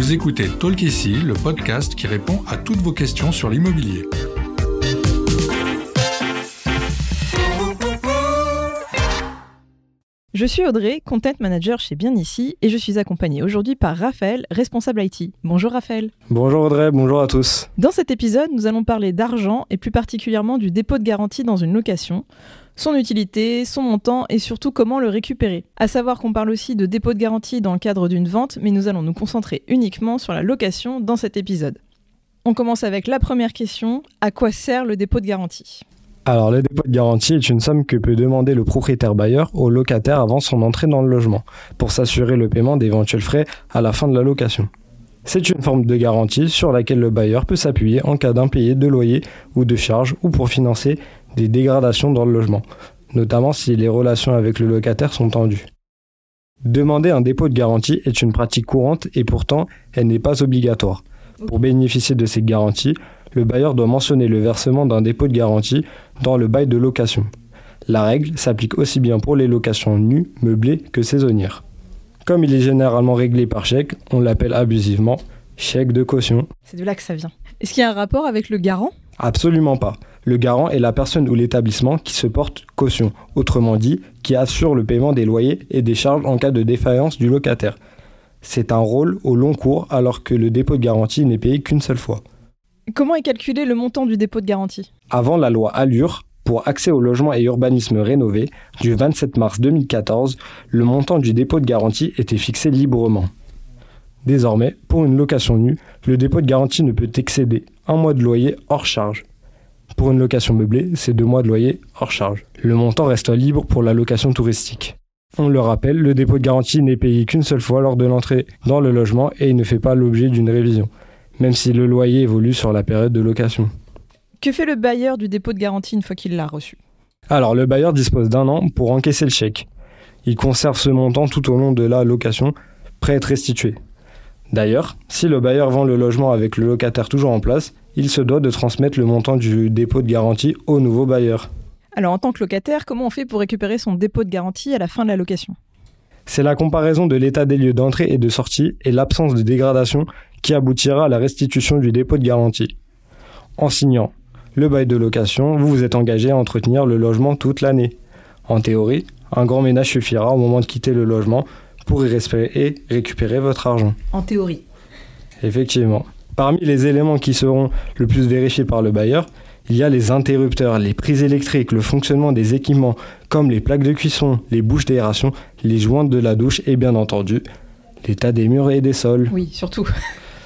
Vous écoutez Talk le podcast qui répond à toutes vos questions sur l'immobilier. Je suis Audrey, content manager chez Bien Ici, et je suis accompagnée aujourd'hui par Raphaël, responsable IT. Bonjour Raphaël. Bonjour Audrey, bonjour à tous. Dans cet épisode, nous allons parler d'argent et plus particulièrement du dépôt de garantie dans une location, son utilité, son montant et surtout comment le récupérer. À savoir qu'on parle aussi de dépôt de garantie dans le cadre d'une vente, mais nous allons nous concentrer uniquement sur la location dans cet épisode. On commence avec la première question, à quoi sert le dépôt de garantie? Alors, le dépôt de garantie est une somme que peut demander le propriétaire bailleur au locataire avant son entrée dans le logement, pour s'assurer le paiement d'éventuels frais à la fin de la location. C'est une forme de garantie sur laquelle le bailleur peut s'appuyer en cas d'impayé de loyer ou de charges ou pour financer des dégradations dans le logement, notamment si les relations avec le locataire sont tendues. Demander un dépôt de garantie est une pratique courante et pourtant elle n'est pas obligatoire. Pour bénéficier de cette garantie, le bailleur doit mentionner le versement d'un dépôt de garantie dans le bail de location. La règle s'applique aussi bien pour les locations nues, meublées que saisonnières. Comme il est généralement réglé par chèque, on l'appelle abusivement chèque de caution. C'est de là que ça vient. Est-ce qu'il y a un rapport avec le garant? Absolument pas. Le garant est la personne ou l'établissement qui se porte caution, autrement dit, qui assure le paiement des loyers et des charges en cas de défaillance du locataire. C'est un rôle au long cours alors que le dépôt de garantie n'est payé qu'une seule fois. Comment est calculé le montant du dépôt de garantie Avant la loi Allure, pour accès au logement et urbanisme rénové, du 27 mars 2014, le montant du dépôt de garantie était fixé librement. Désormais, pour une location nue, le dépôt de garantie ne peut excéder un mois de loyer hors charge. Pour une location meublée, c'est deux mois de loyer hors charge. Le montant reste libre pour la location touristique. On le rappelle, le dépôt de garantie n'est payé qu'une seule fois lors de l'entrée dans le logement et il ne fait pas l'objet d'une révision même si le loyer évolue sur la période de location. Que fait le bailleur du dépôt de garantie une fois qu'il l'a reçu? Alors, le bailleur dispose d'un an pour encaisser le chèque. Il conserve ce montant tout au long de la location, prêt à être restitué. D'ailleurs, si le bailleur vend le logement avec le locataire toujours en place, il se doit de transmettre le montant du dépôt de garantie au nouveau bailleur. Alors en tant que locataire, comment on fait pour récupérer son dépôt de garantie à la fin de la location? C'est la comparaison de l'état des lieux d'entrée et de sortie et l'absence de dégradation qui aboutira à la restitution du dépôt de garantie. En signant le bail de location, vous vous êtes engagé à entretenir le logement toute l'année. En théorie, un grand ménage suffira au moment de quitter le logement pour y respirer et récupérer votre argent. En théorie. Effectivement. Parmi les éléments qui seront le plus vérifiés par le bailleur, il y a les interrupteurs, les prises électriques, le fonctionnement des équipements comme les plaques de cuisson, les bouches d'aération, les jointes de la douche et bien entendu l'état des murs et des sols. Oui, surtout.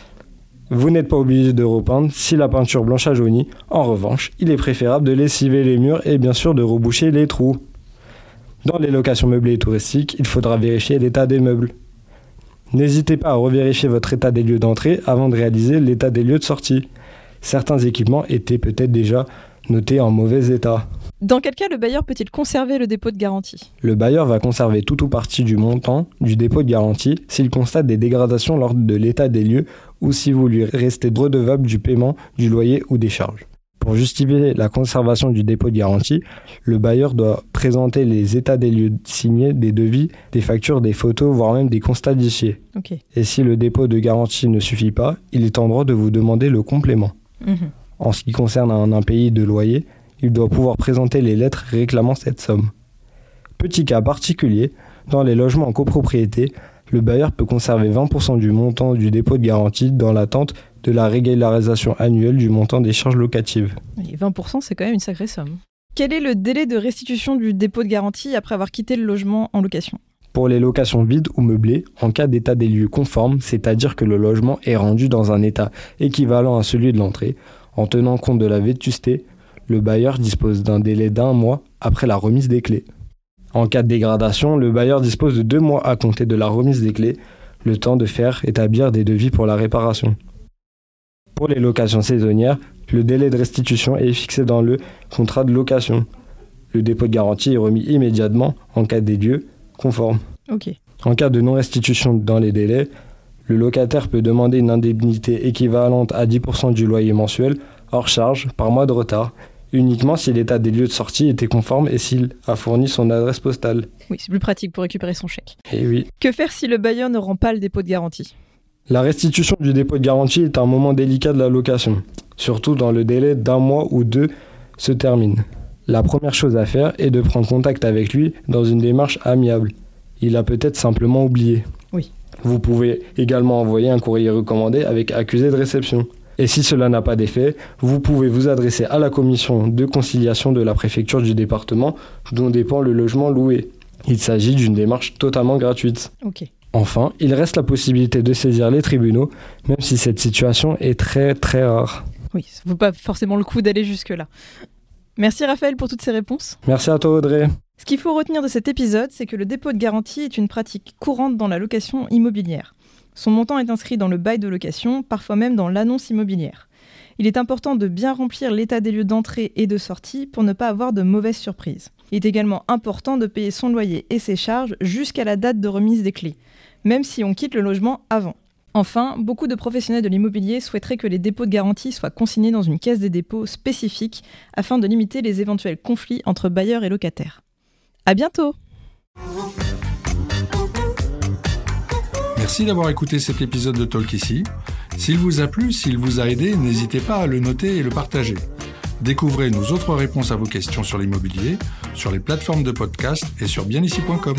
Vous n'êtes pas obligé de repeindre si la peinture blanche a jauni. En revanche, il est préférable de lessiver les murs et bien sûr de reboucher les trous. Dans les locations meublées et touristiques, il faudra vérifier l'état des meubles. N'hésitez pas à revérifier votre état des lieux d'entrée avant de réaliser l'état des lieux de sortie. Certains équipements étaient peut-être déjà notés en mauvais état. Dans quel cas le bailleur peut-il conserver le dépôt de garantie? Le bailleur va conserver tout ou partie du montant du dépôt de garantie s'il constate des dégradations lors de l'état des lieux ou si vous lui restez redevable du paiement du loyer ou des charges. Pour justifier la conservation du dépôt de garantie, le bailleur doit présenter les états des lieux signés, des devis, des factures, des photos, voire même des constats d'huissier. Et si le dépôt de garantie ne suffit pas, il est en droit de vous demander le complément. En ce qui concerne un impayé de loyer, il doit pouvoir présenter les lettres réclamant cette somme. Petit cas particulier, dans les logements en copropriété, le bailleur peut conserver 20% du montant du dépôt de garantie dans l'attente de la régularisation annuelle du montant des charges locatives. Et 20%, c'est quand même une sacrée somme. Quel est le délai de restitution du dépôt de garantie après avoir quitté le logement en location? Pour les locations vides ou meublées, en cas d'état des lieux conforme, c'est-à-dire que le logement est rendu dans un état équivalent à celui de l'entrée, en tenant compte de la vétusté, le bailleur dispose d'un délai d'un mois après la remise des clés. En cas de dégradation, le bailleur dispose de deux mois à compter de la remise des clés, le temps de faire établir des devis pour la réparation. Pour les locations saisonnières, le délai de restitution est fixé dans le contrat de location. Le dépôt de garantie est remis immédiatement en cas des lieux conformes. En cas de non-restitution dans les délais, le locataire peut demander une indemnité équivalente à 10% du loyer mensuel hors charge par mois de retard uniquement si l'état des lieux de sortie était conforme et s'il a fourni son adresse postale. Oui, c'est plus pratique pour récupérer son chèque. Et eh oui. Que faire si le bailleur ne rend pas le dépôt de garantie? La restitution du dépôt de garantie est un moment délicat de la location, surtout dans le délai d'un mois ou deux se termine. La première chose à faire est de prendre contact avec lui dans une démarche amiable. Il a peut-être simplement oublié. Oui. Vous pouvez également envoyer un courrier recommandé avec accusé de réception. Et si cela n'a pas d'effet, vous pouvez vous adresser à la commission de conciliation de la préfecture du département dont dépend le logement loué. Il s'agit d'une démarche totalement gratuite. Ok. Enfin, il reste la possibilité de saisir les tribunaux, même si cette situation est très très rare. Oui, ça vaut pas forcément le coup d'aller jusque-là. Merci Raphaël pour toutes ces réponses. Merci à toi Audrey. Ce qu'il faut retenir de cet épisode, c'est que le dépôt de garantie est une pratique courante dans la location immobilière. Son montant est inscrit dans le bail de location, parfois même dans l'annonce immobilière. Il est important de bien remplir l'état des lieux d'entrée et de sortie pour ne pas avoir de mauvaises surprises. Il est également important de payer son loyer et ses charges jusqu'à la date de remise des clés, même si on quitte le logement avant. Enfin, beaucoup de professionnels de l'immobilier souhaiteraient que les dépôts de garantie soient consignés dans une caisse des dépôts spécifique afin de limiter les éventuels conflits entre bailleurs et locataires. À bientôt Merci d'avoir écouté cet épisode de Talk ici. S'il vous a plu, s'il vous a aidé, n'hésitez pas à le noter et le partager. Découvrez nos autres réponses à vos questions sur l'immobilier sur les plateformes de podcast et sur bienici.com.